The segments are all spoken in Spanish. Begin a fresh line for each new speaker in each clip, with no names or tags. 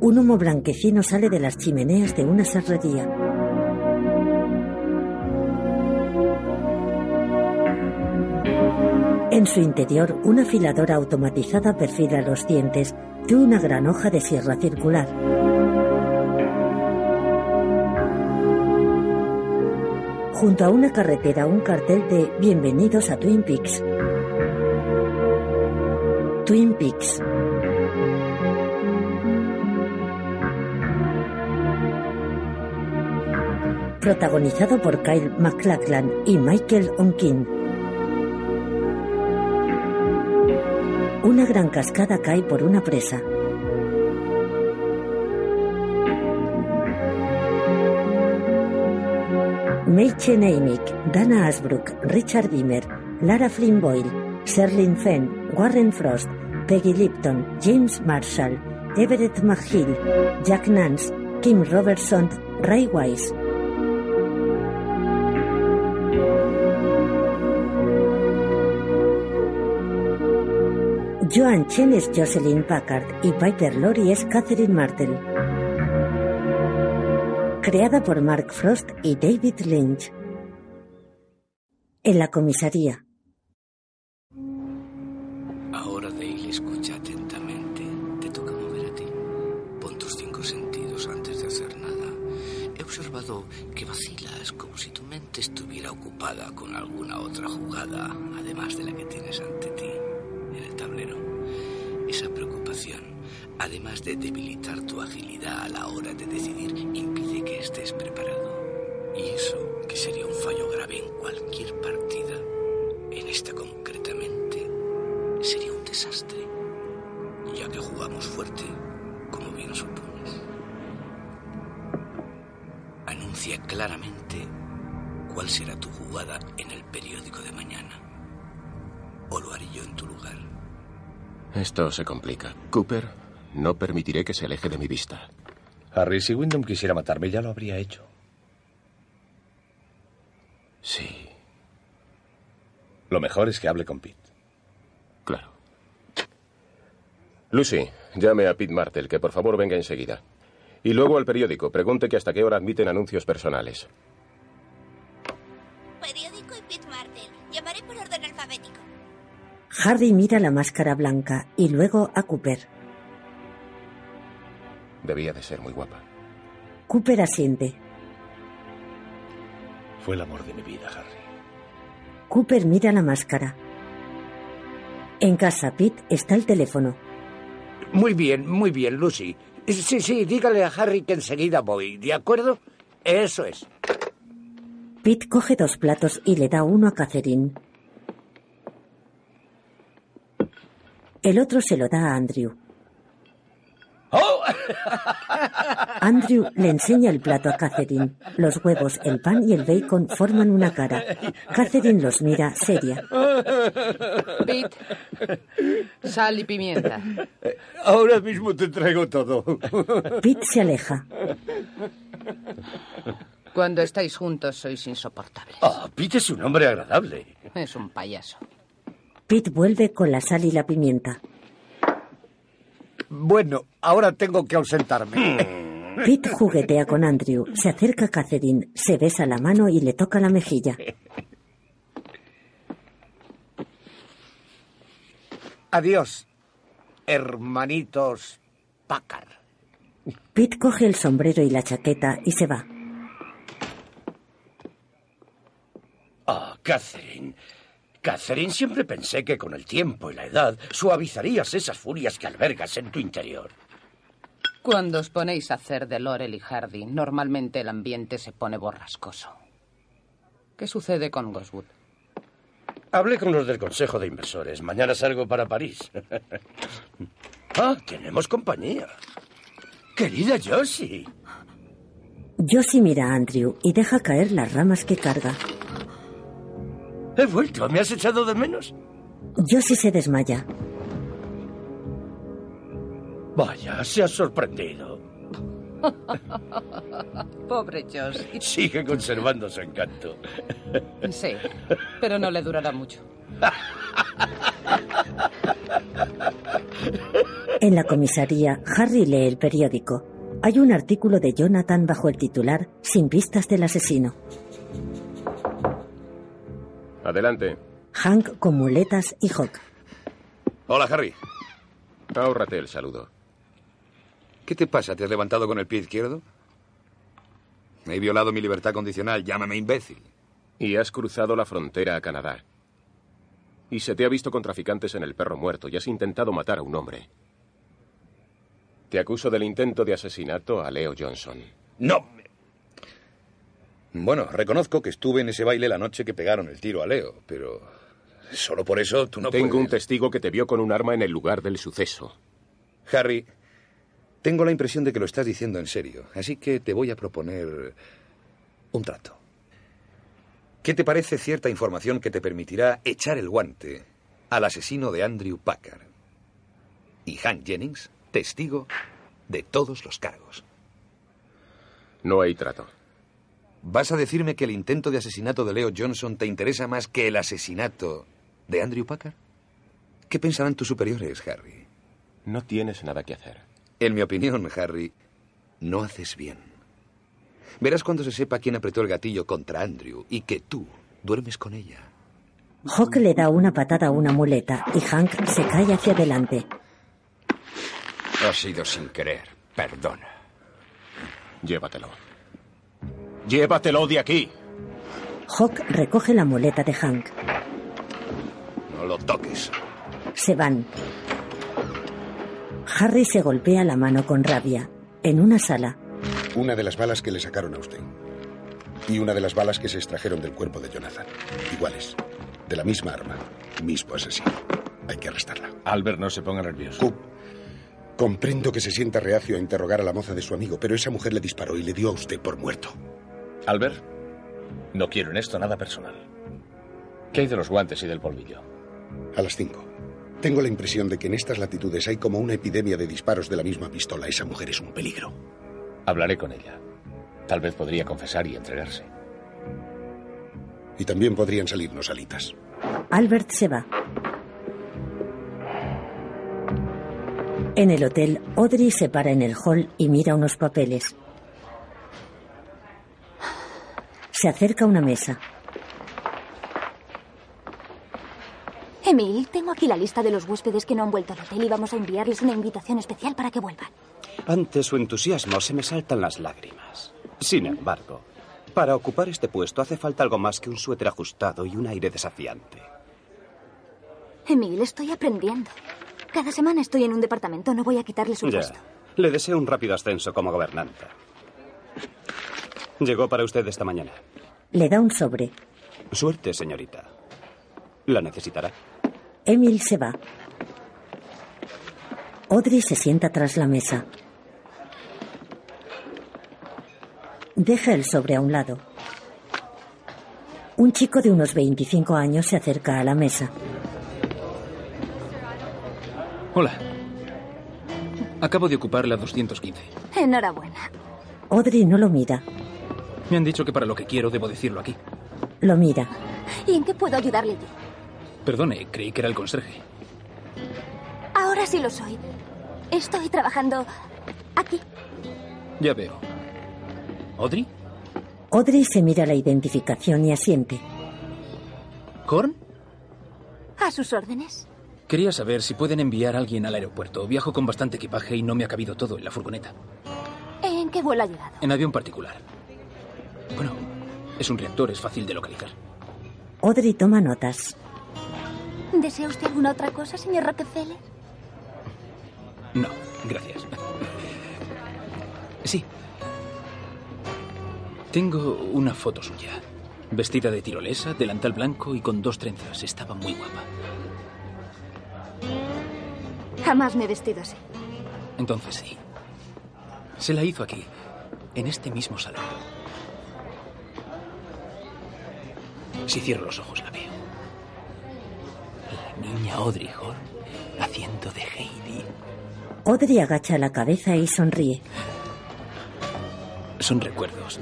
Un humo blanquecino sale de las chimeneas de una serrería. En su interior, una afiladora automatizada perfila los dientes de una gran hoja de sierra circular. Junto a una carretera, un cartel de Bienvenidos a Twin Peaks. Twin Peaks. Protagonizado por Kyle MacLachlan y Michael Onkin. Una gran cascada cae por una presa. Meiche Neimick, Dana Asbrook, Richard Dimmer, Lara Flynn Boyle, Sherlyn Fenn, Warren Frost, Peggy Lipton, James Marshall, Everett McGill, Jack Nance, Kim Robertson, Ray Wise. Joan Chen es Jocelyn Packard y Piper Laurie es Catherine Martel. Creada por Mark Frost y David Lynch. En la comisaría.
Que vacilas como si tu mente estuviera ocupada con alguna otra jugada, además de la que tienes ante ti en el tablero. Esa preocupación, además de debilitar tu agilidad a la hora de decidir, impide que estés preparado. Y eso, que sería un fallo grave en cualquier partida,
Esto se complica. Cooper, no permitiré que se aleje de mi vista.
Harry, si Wyndham quisiera matarme, ya lo habría hecho.
Sí,
Lo mejor es que hable con Pete.
claro. Lucy, llame a Pete Martel, que por favor venga enseguida. Y luego al periódico, pregunte que hasta qué hora admiten anuncios personales.
Periódico
Harry mira la máscara blanca y luego a Cooper.
Debía de ser muy guapa.
Cooper asiente.
Fue el amor de mi vida, Harry.
Cooper mira la máscara. En casa, Pete está el teléfono.
Muy bien, muy bien, Lucy. Sí, sí, dígale a Harry que enseguida voy, ¿de acuerdo? Eso es.
Pete coge dos platos y le da uno a Catherine. El otro se lo da a Andrew.
¡Oh!
Andrew le enseña el plato a Catherine. Los huevos, el pan y el bacon forman una cara. Catherine los mira seria.
Pete, sal y pimienta.
Ahora mismo te traigo todo.
Pete se aleja.
Cuando estáis juntos sois insoportables.
Ah, Pete es un hombre agradable.
Es un payaso.
Pete vuelve con la sal y la pimienta.
Bueno, ahora tengo que ausentarme.
Pete juguetea con Andrew, se acerca a Catherine, se besa la mano y le toca la mejilla.
Adiós, hermanitos Packard.
Pete coge el sombrero y la chaqueta y se va.
Ah, Catherine. Catherine, siempre pensé que con el tiempo y la edad suavizarías esas furias que albergas en tu interior.
Cuando os ponéis a hacer de Laurel y Hardy, normalmente el ambiente se pone borrascoso. ¿Qué sucede con Goswood?
Hablé con los del Consejo de Inversores. Mañana salgo para París.
Ah, tenemos compañía. Querida Josie.
Josie mira a Andrew y deja caer las ramas que carga.
He vuelto. ¿Me has echado de menos?
Josie se desmaya.
Vaya, se ha sorprendido.
Pobre Josh.
Sigue conservando su encanto.
Sí, pero no le durará mucho.
En la comisaría, Harry lee el periódico. Hay un artículo de Jonathan bajo el titular Sin pistas del asesino.
Adelante.
Hank con muletas y Hawk.
Hola, Harry.
Ahórrate el saludo.
¿Qué te pasa? ¿Te has levantado con el pie izquierdo? He violado mi libertad condicional. Llámame imbécil.
Y has cruzado la frontera a Canadá. Y se te ha visto con traficantes en el perro muerto y has intentado matar a un hombre. Te acuso del intento de asesinato a Leo Johnson.
No. Bueno, reconozco que estuve en ese baile la noche que pegaron el tiro a Leo, pero solo por eso tú no
Tengo
puedes...
un testigo que te vio con un arma en el lugar del suceso.
Harry, tengo la impresión de que lo estás diciendo en serio, así que te voy a proponer un trato. ¿Qué te parece cierta información que te permitirá echar el guante al asesino de Andrew Packard? Y Hank Jennings, testigo de todos los cargos.
No hay trato.
¿Vas a decirme que el intento de asesinato de Leo Johnson te interesa más que el asesinato de Andrew Packard? ¿Qué pensarán tus superiores, Harry?
No tienes nada que hacer.
En mi opinión, Harry, no haces bien. Verás cuando se sepa quién apretó el gatillo contra Andrew y que tú duermes con ella.
Hawk le da una patada a una muleta y Hank se cae hacia adelante.
Ha sido sin querer. Perdona.
Llévatelo. Llévatelo de aquí.
Hawk recoge la muleta de Hank.
No lo toques.
Se van. Harry se golpea la mano con rabia. En una sala,
Una de las balas que le sacaron a usted. Y una de las balas que se extrajeron del cuerpo de Jonathan. Iguales. De la misma arma. Mismo asesino. Hay que arrestarla.
Albert, no se ponga nervioso.
Coop, comprendo que se sienta reacio a interrogar a la moza de su amigo, pero esa mujer le disparó y le dio a usted por muerto.
Albert, no quiero en esto nada personal. ¿Qué hay de los guantes y del polvillo?
A las cinco. Tengo la impresión de que en estas latitudes hay como una epidemia de disparos de la misma pistola. Esa mujer es un peligro.
Hablaré con ella. Tal vez podría confesar y entregarse.
Y también podrían salirnos alitas.
Albert se va. En el hotel, Audrey se para en el hall y mira unos papeles. Se acerca a una mesa.
Emil, tengo aquí la lista de los huéspedes que no han vuelto al hotel y vamos a enviarles una invitación especial para que vuelvan.
Ante su entusiasmo se me saltan las lágrimas. Sin embargo, para ocupar este puesto hace falta algo más que un suéter ajustado y un aire desafiante.
Emil, estoy aprendiendo. Cada semana estoy en un departamento, no voy a quitarle su
Ya.
puesto.
Le deseo un rápido ascenso como gobernanta. Llegó para usted esta mañana.
Le da un sobre.
Suerte, señorita. La necesitará.
Emil se va. Audrey se sienta tras la mesa. Deja el sobre a un lado. Un chico de unos 25 años se acerca a la mesa.
Hola. Acabo de ocupar la 215.
Enhorabuena.
Audrey no lo mira.
Me han dicho que para lo que quiero debo decirlo aquí.
Lo mira.
¿Y en qué puedo ayudarle yo?
Perdone, creí que era el conserje.
Ahora sí lo soy. Estoy trabajando aquí.
Ya veo. ¿Audrey?
Audrey se mira la identificación y asiente.
¿Corn?
A sus órdenes.
Quería saber si pueden enviar a alguien al aeropuerto. Viajo con bastante equipaje y no me ha cabido todo en la furgoneta.
¿En qué vuelo ha llegado?
En avión particular. Bueno, es un reactor, es fácil de localizar.
Audrey toma notas.
¿Desea usted alguna otra cosa, señor Rockefeller?
No, gracias. Sí. Tengo una foto suya. Vestida de tirolesa, delantal blanco y con dos trenzas. Estaba muy guapa.
Jamás me he vestido así.
Entonces sí. Se la hizo aquí, en este mismo salón. Si cierro los ojos la veo. La niña Audrey Horn haciendo de Heidi.
Audrey agacha la cabeza y sonríe.
Son recuerdos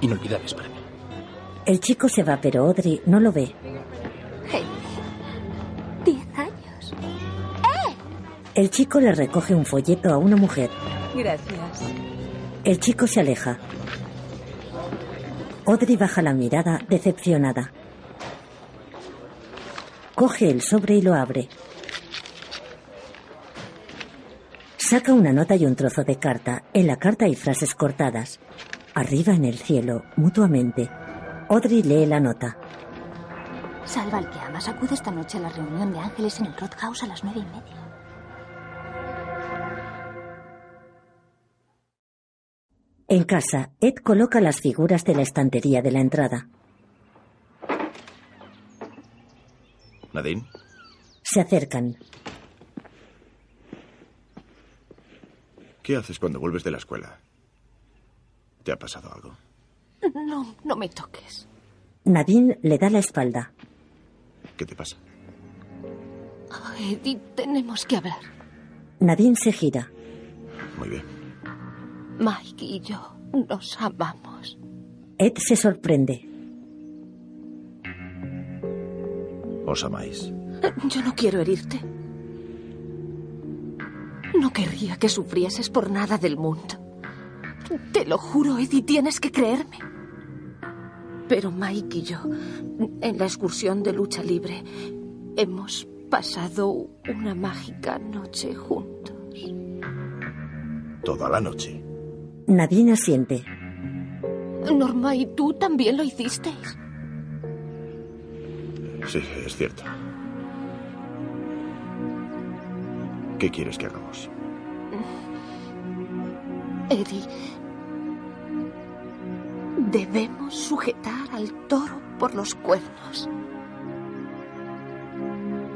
inolvidables para mí.
El chico se va, pero Audrey no lo ve.
Hey, diez años. ¡Eh!
El chico le recoge un folleto a una mujer.
Gracias.
El chico se aleja. Audrey baja la mirada, decepcionada. Coge el sobre y lo abre. Saca una nota y un trozo de carta. En la carta hay frases cortadas. Arriba en el cielo, mutuamente. Audrey lee la nota.
Salva al que amas. Acude esta noche a la reunión de ángeles en el Roadhouse a las nueve y media.
En casa, Ed coloca las figuras de la estantería de la entrada.
Nadine,
Se acercan.
¿qué haces cuando vuelves de la escuela? ¿Te ha pasado algo?
No, no me toques.
Nadine le da la espalda.
¿Qué te pasa?
Oh, Eddie, tenemos que hablar.
Nadine se gira.
Muy bien.
Mike y yo nos amamos.
Ed se sorprende.
¿Os amáis?
Yo no quiero herirte. No querría que sufrieses por nada del mundo. Te lo juro, Eddie, tienes que creerme. Pero Mike y yo, en la excursión de lucha libre, hemos pasado una mágica noche juntos.
Toda la noche.
Nadine asiente.
Norma, ¿y tú también lo hicisteis?
Sí, es cierto. ¿Qué quieres que hagamos?
Eddie, debemos sujetar al toro por los cuernos.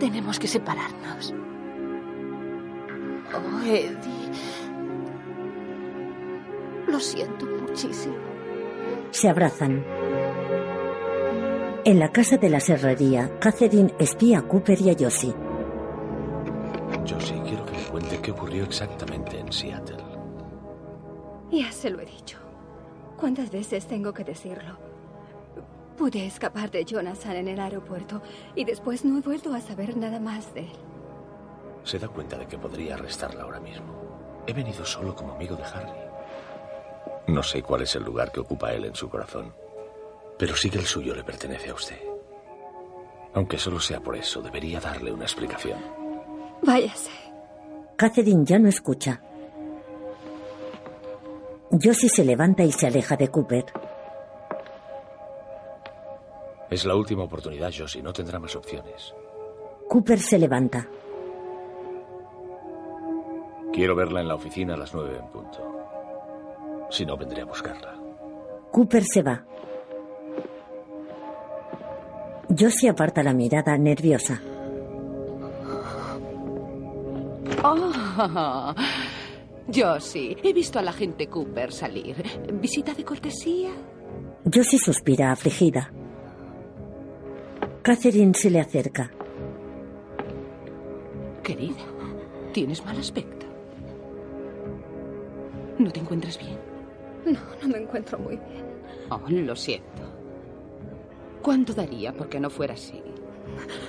Tenemos que separarnos. Oh, Eddie. Lo siento muchísimo.
Se abrazan. En la casa de la serrería, Catherine espía a Cooper y a Josie.
Josie, quiero que me cuente qué ocurrió exactamente en Seattle.
Ya se lo he dicho. ¿Cuántas veces tengo que decirlo? Pude escapar de Jonathan en el aeropuerto y después no he vuelto a saber nada más de él.
Se da cuenta de que podría arrestarla ahora mismo. He venido solo como amigo de Harry. No sé cuál es el lugar que ocupa él en su corazón, pero sí que el suyo le pertenece a usted. Aunque solo sea por eso, debería darle una explicación.
Váyase.
Catherine ya no escucha. Josie se levanta y se aleja de Cooper.
Es la última oportunidad, Josie. No tendrá más opciones.
Cooper se levanta.
Quiero verla en la oficina a las nueve en punto. Si no, vendré a buscarla.
Cooper se va. Josie aparta la mirada nerviosa.
Oh, yo sí. He visto al agente Cooper salir. ¿Visita de cortesía?
Josie suspira afligida. Catherine se le acerca.
Querida, tienes mal aspecto. ¿No te encuentras bien?
No, no me encuentro muy bien.
Oh, lo siento. ¿Cuánto daría porque no fuera así?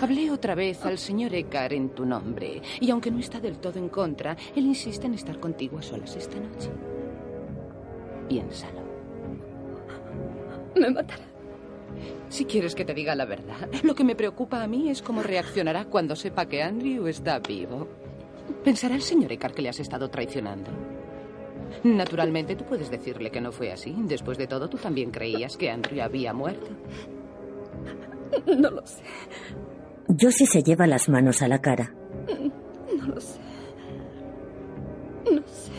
Hablé otra vez al señor Eckhart en tu nombre, y aunque no está del todo en contra, él insiste en estar contigo a solas esta noche. Piénsalo.
Me matará.
Si quieres que te diga la verdad, lo que me preocupa a mí es cómo reaccionará cuando sepa que Andrew está vivo. Pensará el señor Eckhart que le has estado traicionando. Naturalmente, tú puedes decirle que no fue así. Después de todo, tú también creías que Andrew había muerto.
No lo sé.
Josie se lleva las manos a la cara.
No lo sé. No sé.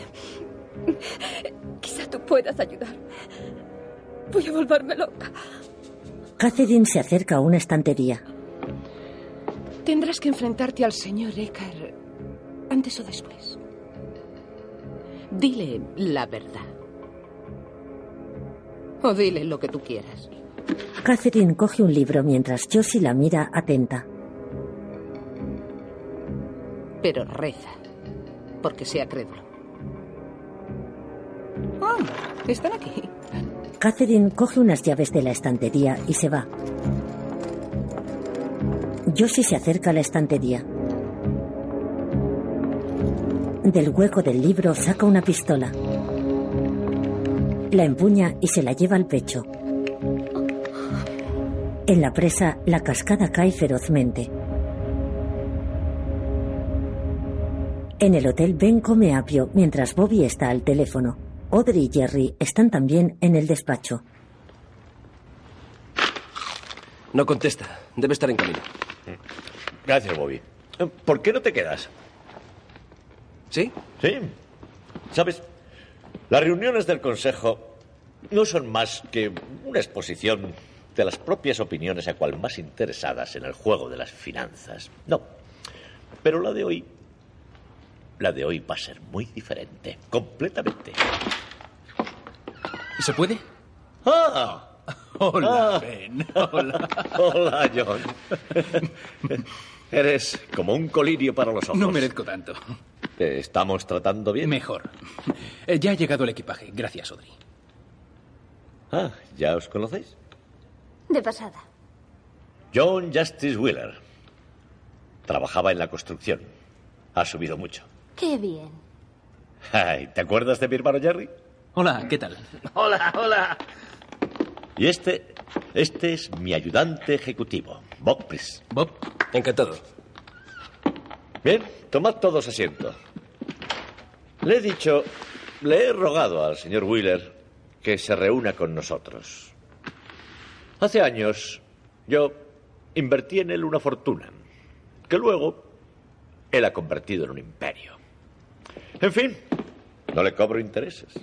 Quizá tú puedas ayudarme. Voy a volverme loca.
Catherine se acerca a una estantería.
Tendrás que enfrentarte al señor Eckhart antes o después. Dile la verdad. O dile lo que tú quieras.
Catherine coge un libro mientras Josie la mira atenta.
Pero reza, porque sea crédulo. Oh, están aquí.
Catherine coge unas llaves de la estantería y se va. Josie se acerca a la estantería. Del hueco del libro saca una pistola. La empuña y se la lleva al pecho. En la presa, la cascada cae ferozmente. En el hotel, Ben come apio mientras Bobby está al teléfono. Audrey y Jerry están también en el despacho.
No contesta. Debe estar en camino.
Gracias, Bobby. ¿Por qué no te quedas?
¿Sí?
Sí. ¿Sabes? Las reuniones del Consejo no son más que una exposición de las propias opiniones a cual más interesadas en el juego de las finanzas. No. Pero la de hoy la de hoy va a ser muy diferente, completamente.
¿Se puede?
¡Ah!
Hola,
Ah.
Ben. Hola.
Hola, John. Eres como un colirio para los ojos.
No merezco tanto.
¿Te estamos tratando bien?
Mejor. Eh, Ya ha llegado el equipaje. Gracias, Audrey.
Ah, ¿ya os conocéis?
De pasada.
John Justice Wheeler. Trabajaba en la construcción. Ha subido mucho.
Qué bien.
Ay, ¿Te acuerdas de mi hermano Jerry?
Hola, ¿qué tal?
Hola, hola. Y este, este es mi ayudante ejecutivo, Bob Priest.
Bob, encantado.
Bien, tomad todos asiento. Le he dicho, le he rogado al señor Wheeler que se reúna con nosotros. Hace años yo invertí en él una fortuna, que luego él ha convertido en un imperio. En fin, no le cobro intereses.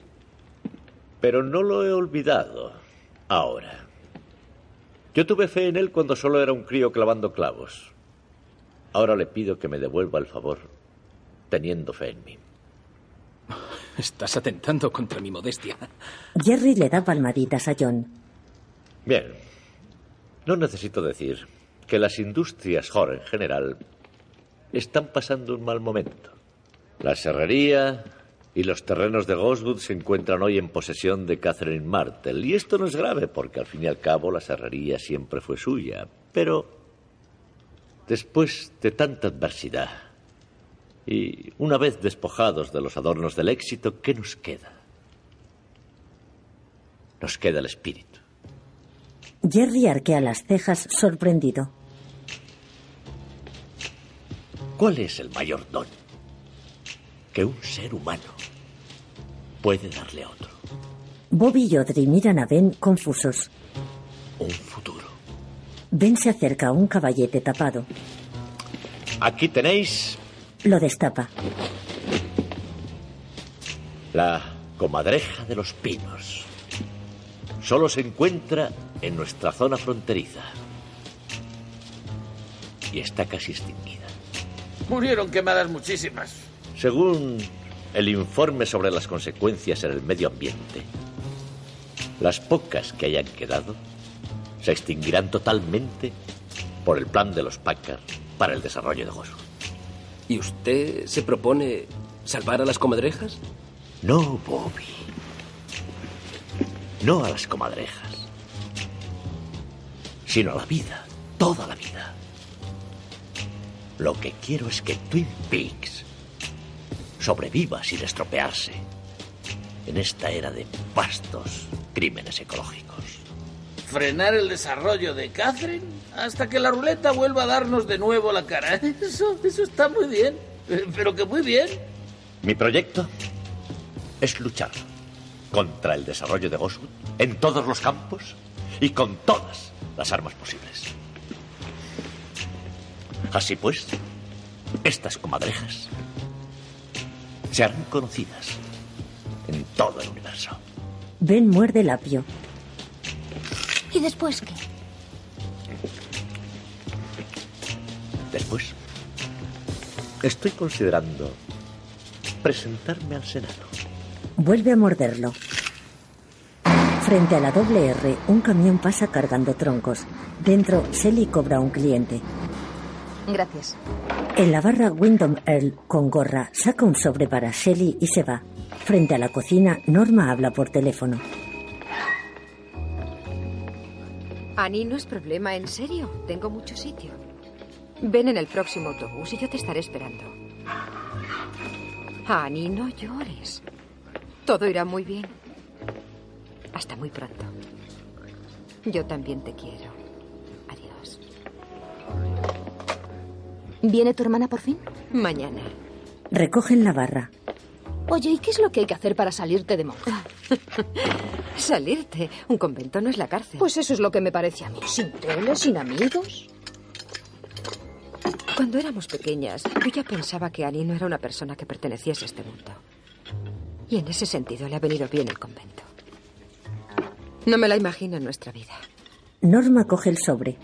Pero no lo he olvidado ahora. Yo tuve fe en él cuando solo era un crío clavando clavos. Ahora le pido que me devuelva el favor, teniendo fe en mí.
Estás atentando contra mi modestia.
Jerry le da palmaditas a John.
Bien, no necesito decir que las industrias Hor en general están pasando un mal momento. La serrería y los terrenos de Goswood se encuentran hoy en posesión de Catherine Martel. Y esto no es grave porque al fin y al cabo la serrería siempre fue suya. Pero después de tanta adversidad y una vez despojados de los adornos del éxito, ¿qué nos queda? Nos queda el espíritu.
Jerry arquea las cejas sorprendido.
¿Cuál es el mayor don que un ser humano puede darle a otro?
Bobby y Audrey miran a Ben confusos.
Un futuro.
Ben se acerca a un caballete tapado.
Aquí tenéis
Lo destapa.
la comadreja de los pinos. Solo se encuentra en nuestra zona fronteriza. Y está casi extinguida.
Murieron quemadas muchísimas.
Según el informe sobre las consecuencias en el medio ambiente, las pocas que hayan quedado se extinguirán totalmente por el plan de los Packard para el desarrollo de Goswood.
¿Y usted se propone salvar a las comadrejas?
No, Bobby. No a las comadrejas. Sino a la vida. Toda la vida. Lo que quiero es que Twin Peaks sobreviva sin estropearse en esta era de vastos crímenes ecológicos.
Frenar el desarrollo de Catherine hasta que la ruleta vuelva a darnos de nuevo la cara. Eso, eso está muy bien. Eh, Pero que muy bien.
Mi proyecto es luchar contra el desarrollo de Goswood en todos los campos y con todas las armas posibles. Así pues, estas comadrejas se harán conocidas en todo el universo.
Ben muerde el apio.
¿Y después qué?
Después, estoy considerando presentarme al Senado.
Vuelve a morderlo. Frente a la doble R, un camión pasa cargando troncos. Dentro, Sally cobra a un cliente.
Gracias.
En la barra, Wyndham Earl, con gorra, saca un sobre para Shelly y se va. Frente a la cocina, Norma habla por teléfono.
Annie, no es problema, en serio. Tengo mucho sitio. Ven en el próximo autobús y yo te estaré esperando. Annie, no llores. Todo irá muy bien. Hasta muy pronto. Yo también te quiero. Adiós.
¿Viene tu hermana por fin?
Mañana.
Recogen la barra.
Oye, ¿y qué es lo que hay que hacer para salirte de monja?
Salirte. Un convento no es la cárcel.
Pues eso es lo que me parece a mí. Sin tele, sin amigos.
Cuando éramos pequeñas, yo ya pensaba que Annie no era una persona que perteneciese a este mundo. Y en ese sentido le ha venido bien el convento. No me la imagino en nuestra vida.
Norma coge el sobre.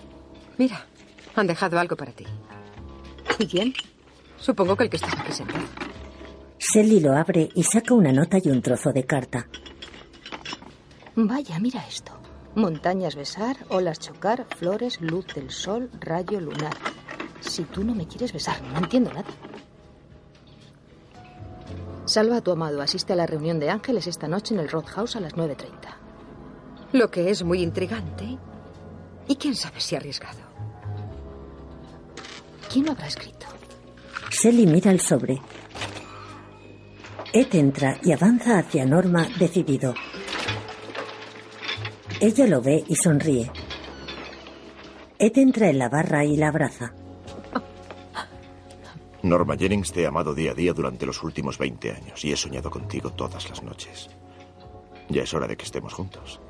Mira, han dejado algo para ti.
¿Y quién?
Supongo que el que está aquí sentado.
Sally lo abre y saca una nota y un trozo de carta.
Vaya, mira esto. Montañas besar, olas chocar, flores, luz del sol, rayo lunar. Si tú no me quieres besar, no entiendo nada. Salva a tu amado. Asiste a la reunión de ángeles esta noche en el Roadhouse a las 9.30.
Lo que es muy intrigante. Y quién sabe si arriesgado.
¿Quién lo habrá escrito?
Sally mira el sobre. Ed entra y avanza hacia Norma decidido. Ella lo ve y sonríe. Ed entra en la barra y la abraza.
Norma Jennings te he amado día a día durante los últimos 20 años y he soñado contigo todas las noches. Ya es hora de que estemos juntos.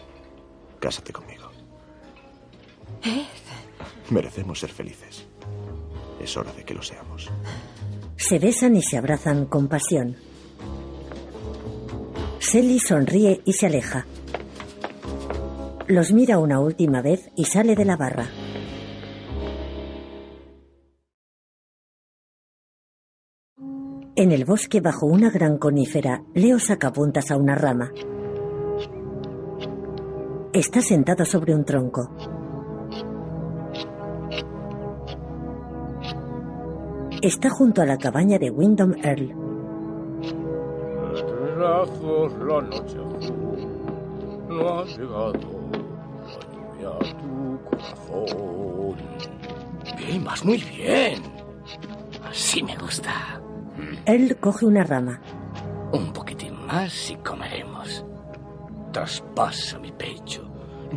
Cásate conmigo.
Ed.
Merecemos ser felices. Es hora de que lo seamos.
Se besan y se abrazan con pasión. Sally sonríe y se aleja. Los mira una última vez y sale de la barra. En el bosque, bajo una gran conífera, Leo saca puntas a una rama. Está sentado sobre un tronco. Está junto a la cabaña de Wyndham Earl.
La noche no ha llegado a tu corazón.
Bien, vas muy bien. Así me gusta.
Earl coge una rama.
Un poquitín más y comeremos. Traspasa mi pecho.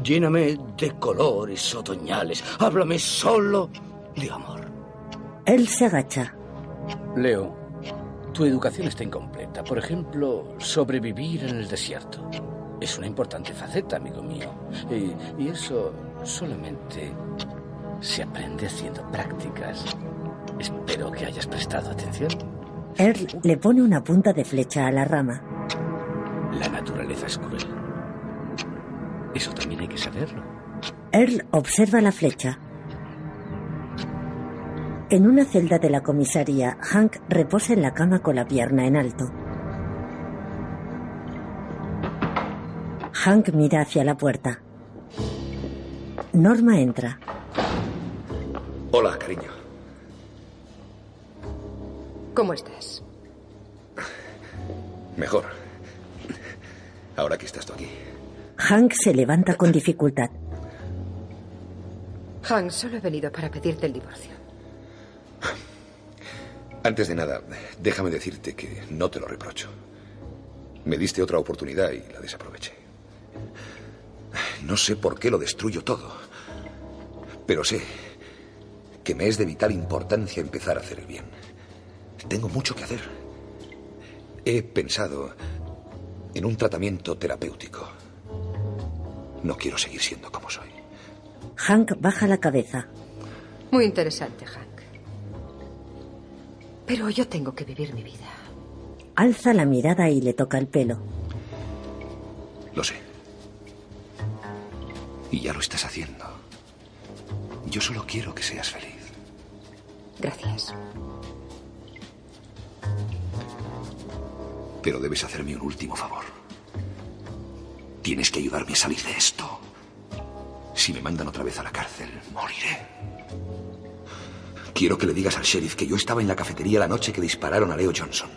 Lléname de colores otoñales. Háblame solo de amor.
Él se agacha.
Leo, tu educación está incompleta. Por ejemplo, sobrevivir en el desierto. Es una importante faceta, amigo mío. Y, y eso solamente se aprende haciendo prácticas. Espero que hayas prestado atención.
Earl le pone una punta de flecha a la rama.
La naturaleza es cruel. Eso también hay que saberlo.
Earl observa la flecha. En una celda de la comisaría, Hank reposa en la cama con la pierna en alto. Hank mira hacia la puerta. Norma entra.
Hola, cariño.
¿Cómo estás?
Mejor. Ahora que estás tú aquí.
Hank se levanta con dificultad.
Hank, solo he venido para pedirte el divorcio.
Antes de nada, déjame decirte que no te lo reprocho. Me diste otra oportunidad y la desaproveché. No sé por qué lo destruyo todo, pero sé que me es de vital importancia empezar a hacer el bien. Tengo mucho que hacer. He pensado en un tratamiento terapéutico. No quiero seguir siendo como soy.
Hank baja la cabeza.
Muy interesante, Hank. Pero yo tengo que vivir mi vida.
Alza la mirada y le toca el pelo.
Lo sé. Y ya lo estás haciendo. Yo solo quiero que seas feliz.
Gracias.
Pero debes hacerme un último favor. Tienes que ayudarme a salir de esto. Si me mandan otra vez a la cárcel, moriré. Quiero que le digas al sheriff que yo estaba en la cafetería la noche que dispararon a Leo Johnson.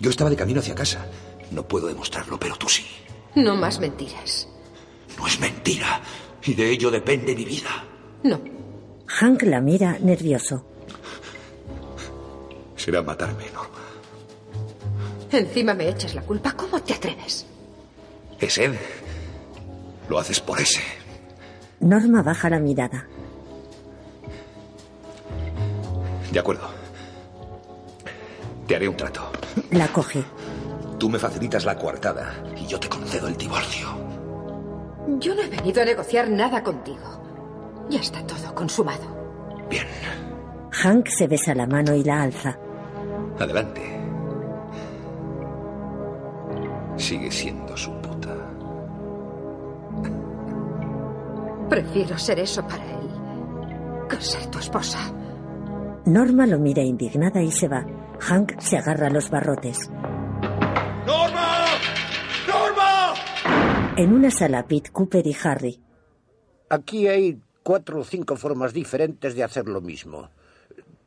Yo estaba de camino hacia casa. No puedo demostrarlo, pero tú sí.
No más mentiras.
No es mentira. Y de ello depende mi vida.
No.
Hank la mira nervioso.
Será matarme, Norma.
Encima me echas la culpa. ¿Cómo te atreves?
¿Es Ed? Lo haces por ese.
Norma baja la mirada.
De acuerdo. Te haré un trato.
La coge.
Tú me facilitas la coartada y yo te concedo el divorcio.
Yo no he venido a negociar nada contigo. Ya está todo consumado.
Hank se besa la mano y la alza.
Adelante. Sigue siendo su puta.
Prefiero ser eso para él que ser tu esposa.
Norma lo mira indignada y se va. Hank se agarra a los barrotes.
¡Norma!
En una sala, Pete, Cooper y Harry.
Aquí hay cuatro o cinco formas diferentes de hacer lo mismo.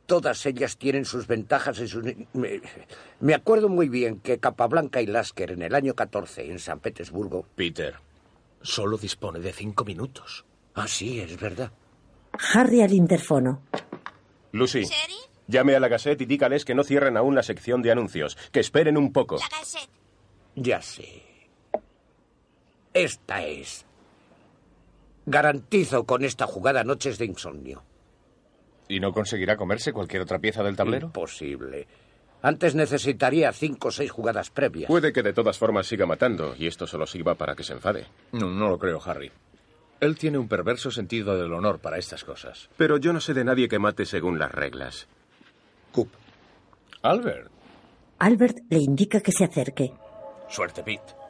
Todas ellas tienen sus ventajas y sus... Me, me acuerdo muy bien que Capablanca y Lasker en el año 14 en San Petersburgo...
Peter, solo dispone de cinco minutos.
Ah, sí, es verdad.
Harry al interfono.
Lucy, llame a la Gazette y dígales que no cierren aún la sección de anuncios, que esperen un poco.
Ya sé. Esta es. Garantizo con esta jugada noches de insomnio.
¿Y no conseguirá comerse cualquier otra pieza del tablero?
Imposible. Antes necesitaría cinco o seis jugadas previas.
Puede que de todas formas siga matando, y esto solo sirva para que se enfade.
No, no lo creo, Harry. Él tiene un perverso sentido del honor para estas cosas.
Pero yo no sé de nadie que mate según las reglas.
Coop.
Albert.
Albert le indica que se acerque.
Suerte, Pete.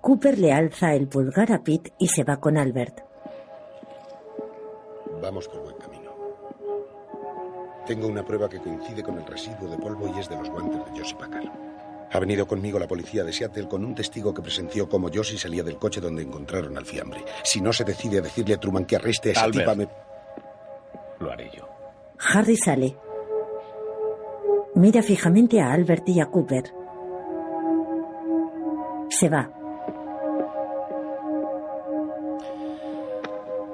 Cooper le alza el pulgar a Pete y se va con Albert.
Vamos por buen camino. Tengo una prueba que coincide con el residuo de polvo y es de los guantes de Josie Packard. Ha venido conmigo la policía de Seattle con un testigo que presenció cómo Josie salía del coche donde encontraron al fiambre. Si no se decide a decirle a Truman que arreste a esa
Albert.
tipa, me...
Lo haré yo.
Harry sale. Mira fijamente a Albert y a Cooper. Se va.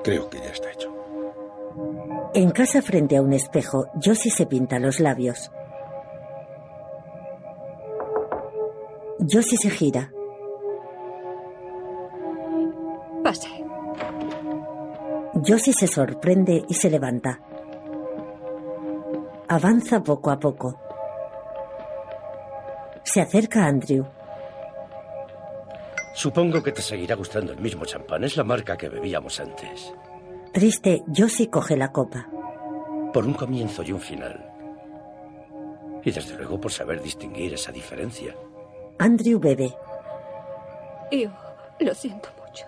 Creo que ya está hecho.
En casa frente a un espejo, Josie se pinta los labios. Josie se gira.
Pase.
Josie se sorprende y se levanta. Avanza poco a poco. Se acerca a Andrew.
Supongo que te seguirá gustando el mismo champán. Es la marca que bebíamos antes.
Triste, Josie coge la copa.
Por un comienzo y un final. Y desde luego por saber distinguir esa diferencia.
Andrew bebe.
Yo lo siento mucho.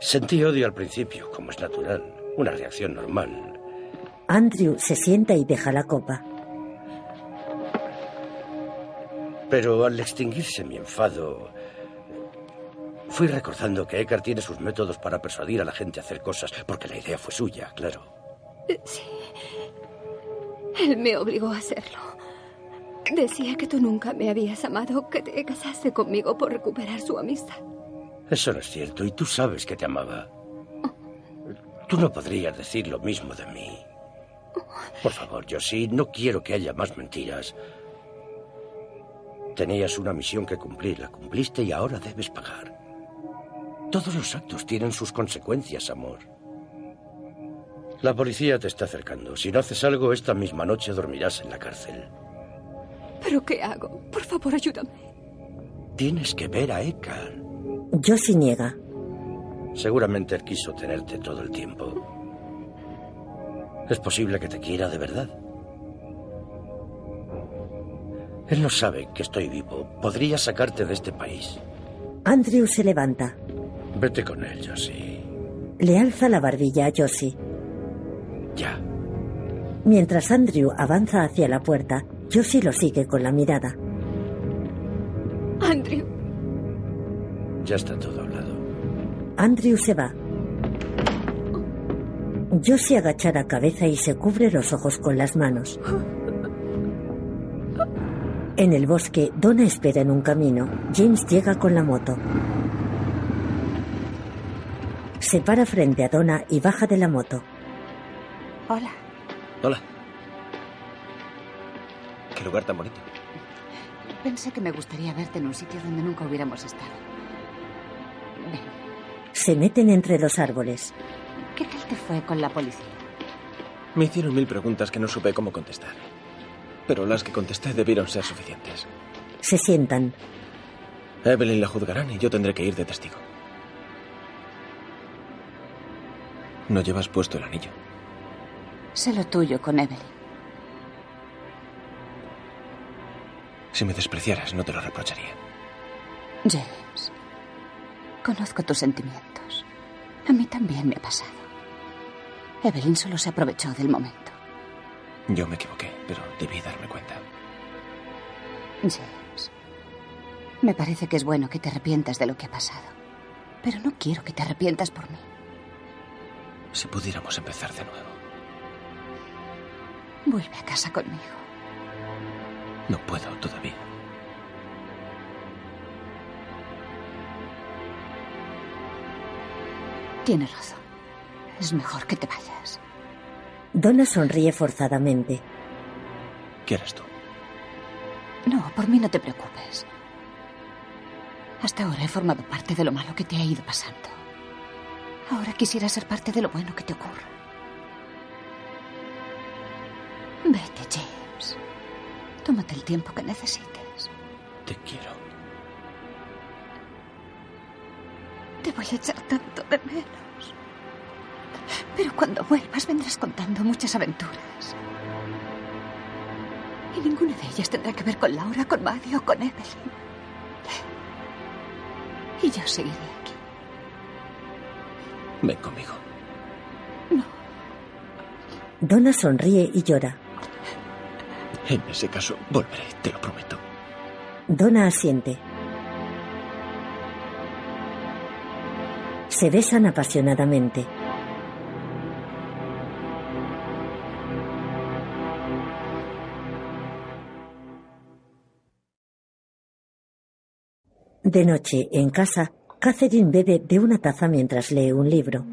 Sentí odio al principio, como es natural. Una reacción normal.
Andrew se sienta y deja la copa.
Pero al extinguirse mi enfado, fui recordando que Eckhart tiene sus métodos para persuadir a la gente a hacer cosas, porque la idea fue suya, claro.
Sí. Él me obligó a hacerlo. Decía que tú nunca me habías amado, que te casaste conmigo por recuperar su amistad.
Eso no es cierto, y tú sabes que te amaba. Tú no podrías decir lo mismo de mí. Por favor, Josie, no quiero que haya más mentiras. Tenías una misión que cumplir, la cumpliste y ahora debes pagar. Todos los actos tienen sus consecuencias, amor. La policía te está acercando. Si no haces algo, esta misma noche dormirás en la cárcel.
¿Pero qué hago? Por favor, ayúdame.
Tienes que ver a Eckhart.
Josie niega.
Seguramente él quiso tenerte todo el tiempo. Es posible que te quiera de verdad. Él no sabe que estoy vivo. Podría sacarte de este país.
Andrew se levanta.
Vete con él, Josie.
Le alza la barbilla a Josie.
Ya.
Mientras Andrew avanza hacia la puerta, Josie lo sigue con la mirada.
Andrew,
Ya está todo hablado.
Andrew se va. Josie agacha la cabeza y se cubre los ojos con las manos. En el bosque, Donna espera en un camino. James llega con la moto. Se para frente a Donna y baja de la moto.
Hola.
Hola.
Qué lugar tan bonito.
Pensé que me gustaría verte en un sitio donde nunca hubiéramos estado. Ven,
Se meten entre los árboles.
¿qué tal te fue con la policía?
Me hicieron mil preguntas que no supe cómo contestar. Pero las que contesté debieron ser suficientes.
Se sientan.
Evelyn la juzgarán y yo tendré que ir de testigo. No llevas puesto el anillo.
Sé lo tuyo con Evelyn.
Si me despreciaras, no te lo reprocharía.
James, conozco tus sentimientos. A mí también me ha pasado. Evelyn solo se aprovechó del momento.
Yo me equivoqué, pero debí darme cuenta.
James, me parece que es bueno que te arrepientas de lo que ha pasado. Pero no quiero que te arrepientas por mí.
Si pudiéramos empezar de nuevo.
Vuelve a casa conmigo.
No puedo todavía.
Tienes razón. Es mejor que te vayas.
Donna sonríe forzadamente.
¿Quieres tú?
No, por mí no te preocupes. Hasta ahora he formado parte de lo malo que te ha ido pasando. Ahora quisiera ser parte de lo bueno que te ocurre. Vete, James. Tómate el tiempo que necesites.
Te quiero.
Te voy a echar tanto de menos. Pero cuando vuelvas vendrás contando muchas aventuras. Y ninguna de ellas tendrá que ver con Laura, con Maddie o con Evelyn. Y yo seguiré aquí.
Ven conmigo.
Donna sonríe y llora.
En ese caso, volveré, te lo prometo.
Donna asiente. Se besan apasionadamente. De noche, en casa, Catherine bebe de una taza mientras lee un libro.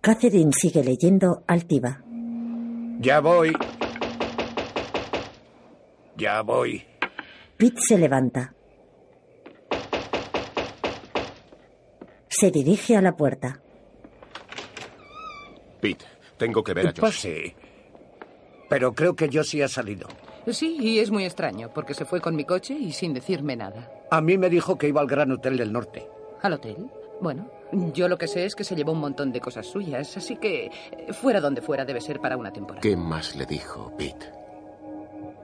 Catherine sigue leyendo altiva.
Ya voy. Ya voy.
Pete se levanta. Se dirige a la puerta.
Pete, tengo que ver a Josh.
Pase. Pero creo que Josie ha salido.
Sí, y es muy extraño, porque se fue con mi coche y sin decirme nada.
A mí me dijo que iba al Gran Hotel del Norte.
¿Al hotel? Bueno, yo lo que sé es que se llevó un montón de cosas suyas, así que fuera donde fuera debe ser para una temporada.
¿Qué más le dijo, Pete?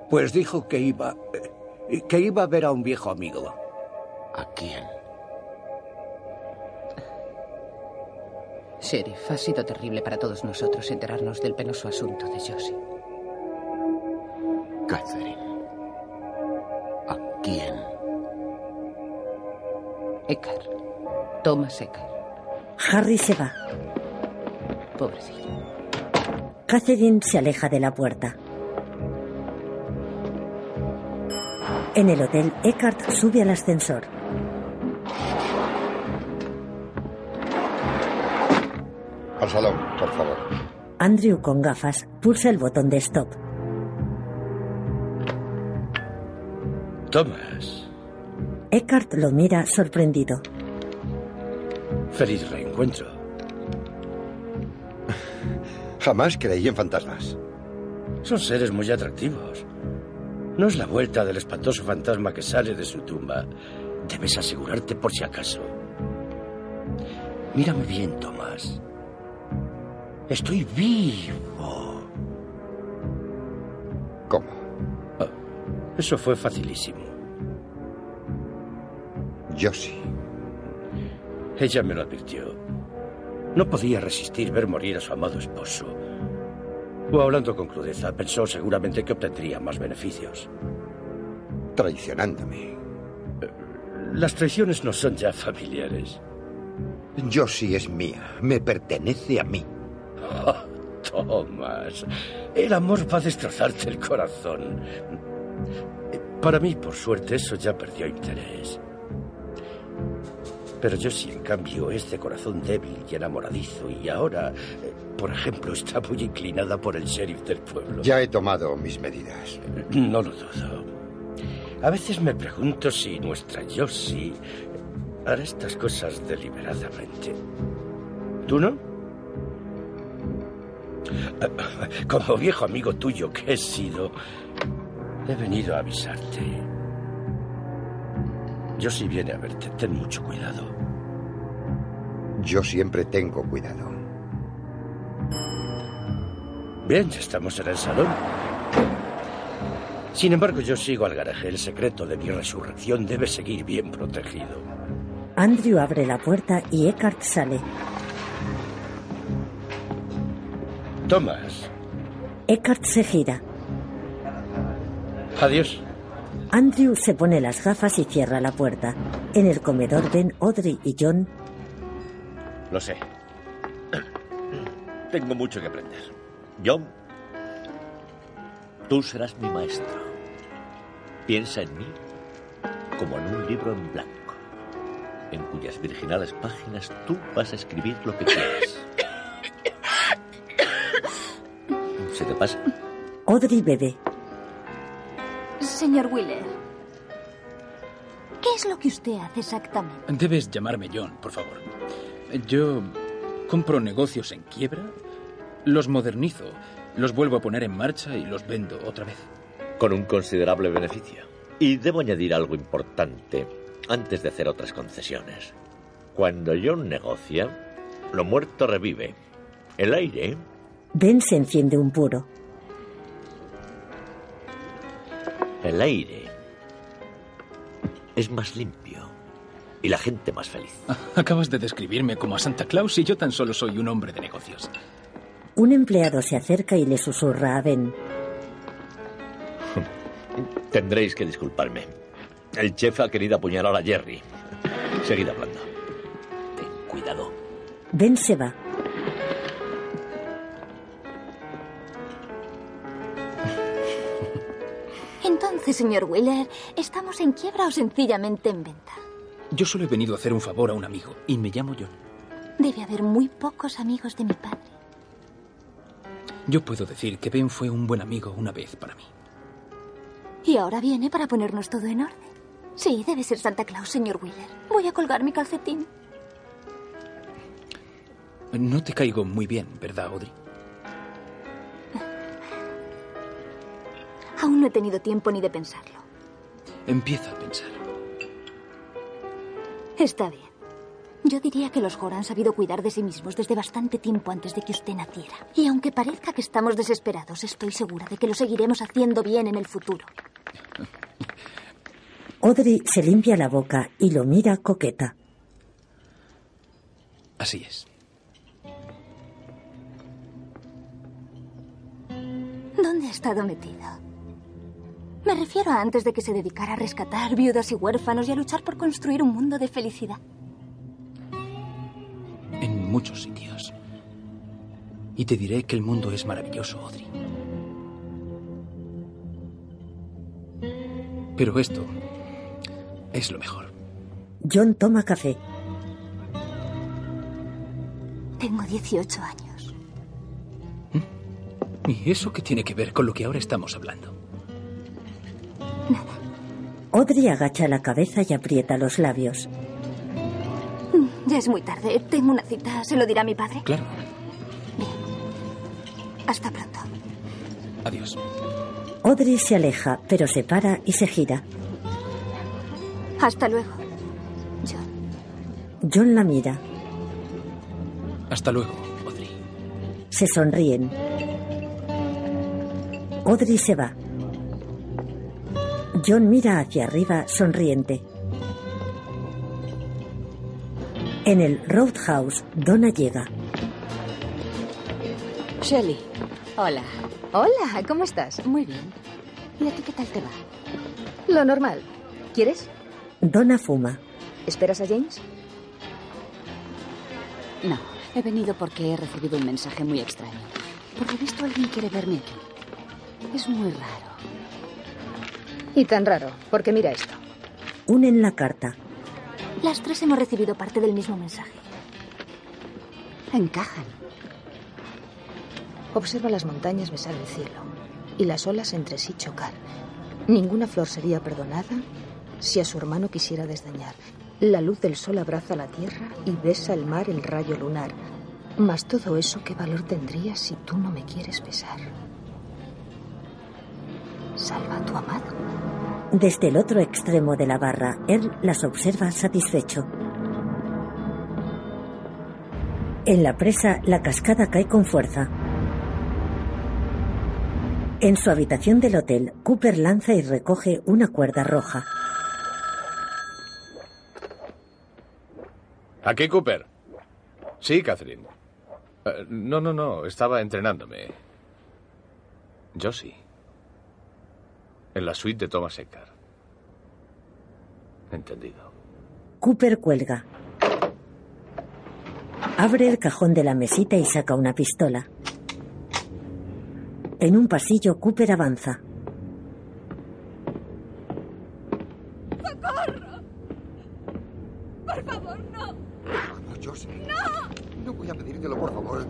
Pues dijo que iba. eh, que iba a ver a un viejo amigo.
¿A quién?
Sheriff, ha sido terrible para todos nosotros enterarnos del penoso asunto de Josie.
Catherine. ¿A quién?
Eckhart. Thomas Eckhart.
Harry se va.
Pobrecillo.
Catherine se aleja de la puerta. En el hotel, Eckhart sube al ascensor.
Al salón, por favor.
Andrew, con gafas, pulsa el botón de stop.
Thomas,
Eckhart lo mira sorprendido.
feliz reencuentro.
Jamás creí en fantasmas.
Son seres muy atractivos. No es la vuelta del espantoso fantasma que sale de su tumba. Debes asegurarte por si acaso. Mírame bien, Thomas. Estoy vivo.
¿Cómo?
Ah, eso fue facilísimo.
Yo sí.
Ella me lo advirtió. No podía resistir ver morir a su amado esposo. O hablando con crudeza, pensó seguramente que obtendría más beneficios.
Traicionándome.
Las traiciones no son ya familiares.
Sí es mía. Me pertenece a mí.
Oh, Thomas, el amor va a destrozarte el corazón. Para mí, por suerte, eso ya perdió interés. Pero yo sí, en cambio, es de corazón débil y enamoradizo. Y ahora, eh, por ejemplo, está muy inclinada por el sheriff del pueblo.
Ya he tomado mis medidas.
No lo dudo. A veces me pregunto si nuestra Josie hará estas cosas deliberadamente. ¿Tú no? Como viejo amigo tuyo que he sido, he venido a avisarte. Josie viene a verte. Ten mucho cuidado.
Yo siempre tengo cuidado.
Bien, ya estamos en el salón. Sin embargo, yo sigo al garaje. El secreto de mi resurrección debe seguir bien protegido.
Andrew abre la puerta y Eckhart sale.
Thomas,
Eckhart se gira.
adiós.
Andrew se pone las gafas y cierra la puerta. En el comedor ven Audrey y John.
Lo sé. Tengo mucho que aprender. John, tú serás mi maestro. Piensa en mí como en un libro en blanco, en cuyas virginales páginas tú vas a escribir lo que quieras. ¿Se te pasa?
Audrey bebe.
Señor Wheeler, ¿qué es lo que usted hace exactamente?
Debes llamarme John, por favor. Yo compro negocios en quiebra, los modernizo, los vuelvo a poner en marcha y los vendo otra vez.
Con un considerable beneficio. Y debo añadir algo importante antes de hacer otras concesiones. Cuando John negocia, lo muerto revive. El aire
Ben se enciende un puro.
El aire es más limpio y la gente más feliz.
Acabas de describirme como a Santa Claus y yo tan solo soy un hombre de negocios.
Un empleado se acerca y le susurra a Ben.
Tendréis que disculparme. El chef ha querido apuñalar a Jerry. Seguid hablando. Ten cuidado.
Ben se va.
Señor Wheeler, ¿estamos en quiebra o sencillamente en venta?
Yo solo he venido a hacer un favor a un amigo y me llamo John.
Debe haber muy pocos amigos de mi padre.
Yo puedo decir que Ben fue un buen amigo una vez para mí.
Y ahora viene para ponernos todo en orden. Sí, debe ser Santa Claus, señor Wheeler. Voy a colgar mi calcetín.
No te caigo muy bien, ¿verdad, Audrey?
Aún no he tenido tiempo ni de pensarlo.
Empieza a pensar.
Está bien. Yo diría que los Horan han sabido cuidar de sí mismos desde bastante tiempo antes de que usted naciera. Y aunque parezca que estamos desesperados, estoy segura de que lo seguiremos haciendo bien en el futuro.
Audrey se limpia la boca y lo mira coqueta.
Así es.
¿Dónde ha estado metido? Me refiero a antes de que se dedicara a rescatar viudas y huérfanos y a luchar por construir un mundo de felicidad.
En muchos sitios. Y te diré que el mundo es maravilloso, Audrey. Pero esto es lo mejor.
John toma café.
Tengo 18 años.
¿Y eso qué tiene que ver con lo que ahora estamos hablando?
Audrey agacha la cabeza y aprieta los labios.
Ya es muy tarde. Tengo una cita. ¿Se lo dirá mi padre?
Claro.
Hasta pronto.
Adiós.
Audrey se aleja, pero se para y se gira.
Hasta luego.
John la mira.
Hasta luego, Audrey.
Se sonríen. Audrey se va. John mira hacia arriba, sonriente. En el Roadhouse, Donna llega.
Shelly.
Hola.
Hola, ¿cómo estás?
Muy bien. ¿Y a ti qué tal te va?
Lo normal. ¿Quieres?
Donna fuma.
¿Esperas a James?
No, he venido porque he recibido un mensaje muy extraño. Por lo visto alguien quiere verme aquí. Es muy raro.
Y tan raro, porque mira esto.
Unen la carta.
Las tres hemos recibido parte del mismo mensaje.
Encajan.
Observa las montañas besar el cielo y las olas entre sí chocar. Ninguna flor sería perdonada si a su hermano quisiera desdeñar. La luz del sol abraza la tierra y besa el mar el rayo lunar. Mas todo eso, ¿qué valor tendría si tú no me quieres besar? Salva a tu amado.
Desde el otro extremo de la barra, él las observa satisfecho. En la presa, la cascada cae con fuerza. En su habitación del hotel, Cooper lanza y recoge una cuerda roja.
¿Aquí, Cooper? Sí, Catherine. Eh, no, no, no. Estaba entrenándome. Yo sí. En la suite de Thomas Eckhart. Entendido.
Cooper cuelga. Abre el cajón de la mesita y saca una pistola. En un pasillo, Cooper avanza.
¡Socorro! Por favor, no.
No, Josie.
¡No!
No voy a pedírtelo, por favor.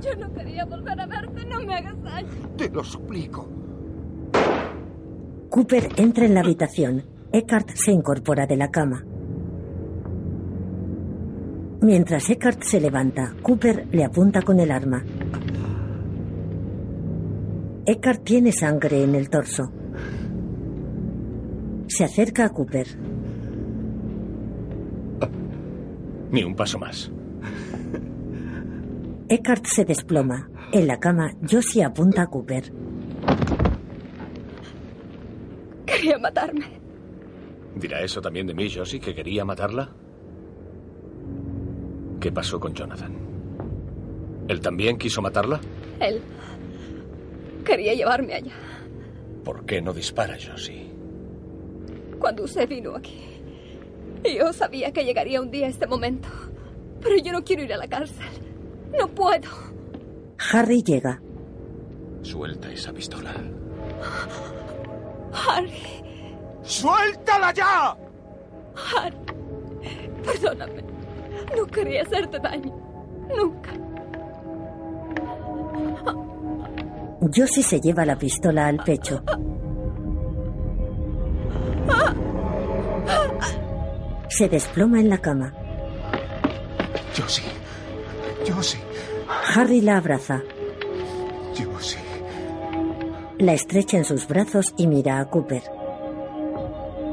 Yo no quería volver a verte. No me hagas daño.
Te lo suplico.
Cooper entra en la habitación. Eckhart se incorpora de la cama. Mientras Eckhart se levanta, Cooper le apunta con el arma. Eckhart tiene sangre en el torso. Se acerca a Cooper.
Ni un paso más.
Eckhart se desploma. En la cama, Josie apunta a Cooper.
Quería matarme.
¿Dirá eso también de mí, Josie, que quería matarla? ¿Qué pasó con Jonathan? ¿Él también quiso matarla?
Él quería llevarme allá.
¿Por qué no dispara, Josie?
Cuando usted vino aquí, yo sabía que llegaría un día este momento. Pero yo no quiero ir a la cárcel. No puedo.
Harry llega.
Suelta esa pistola.
Harry,
¡Suéltala ya!
Harry, perdóname. No quería hacerte daño. Nunca.
Josie se lleva la pistola al pecho. Se desploma en la cama.
Josie. Josie.
Harry la abraza. La estrecha en sus brazos y mira a Cooper.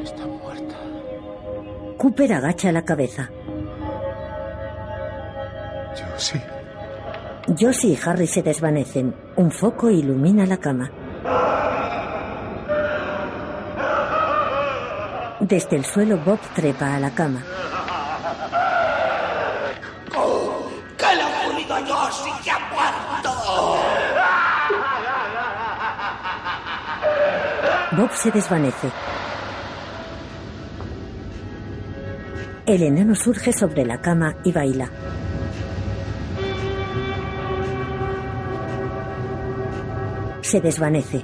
Está muerta.
Cooper agacha la cabeza.
Josie.
Josie y Harry se desvanecen. Un foco ilumina la cama. Desde el suelo, Bob trepa a la cama. Bob se desvanece. El enano surge sobre la cama y baila. Se desvanece.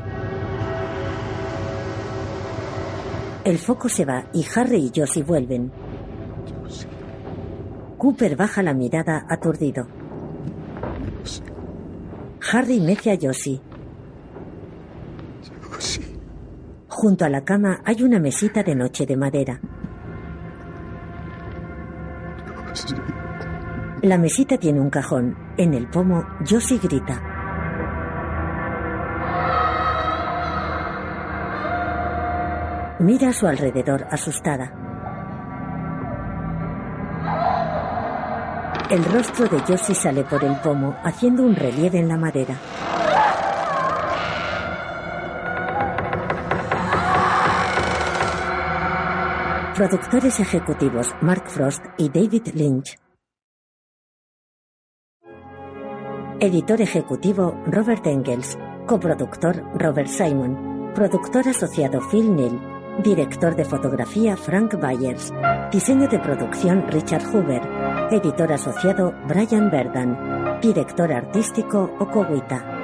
El foco se va y Harry y Josie vuelven. Cooper baja la mirada aturdido. Harry mece a Josie. Junto a la cama hay una mesita de noche de madera. La mesita tiene un cajón. En el pomo, Josie grita. Mira a su alrededor asustada. El rostro de Josie sale por el pomo, haciendo un relieve en la madera. Productores ejecutivos Mark Frost y David Lynch. Editor ejecutivo Robert Engels. Coproductor Robert Simon. Productor asociado Phil Neal. Director de fotografía Frank Byers. Diseño de producción Richard Hoover. Editor asociado Brian Verdan. Director artístico Okowita.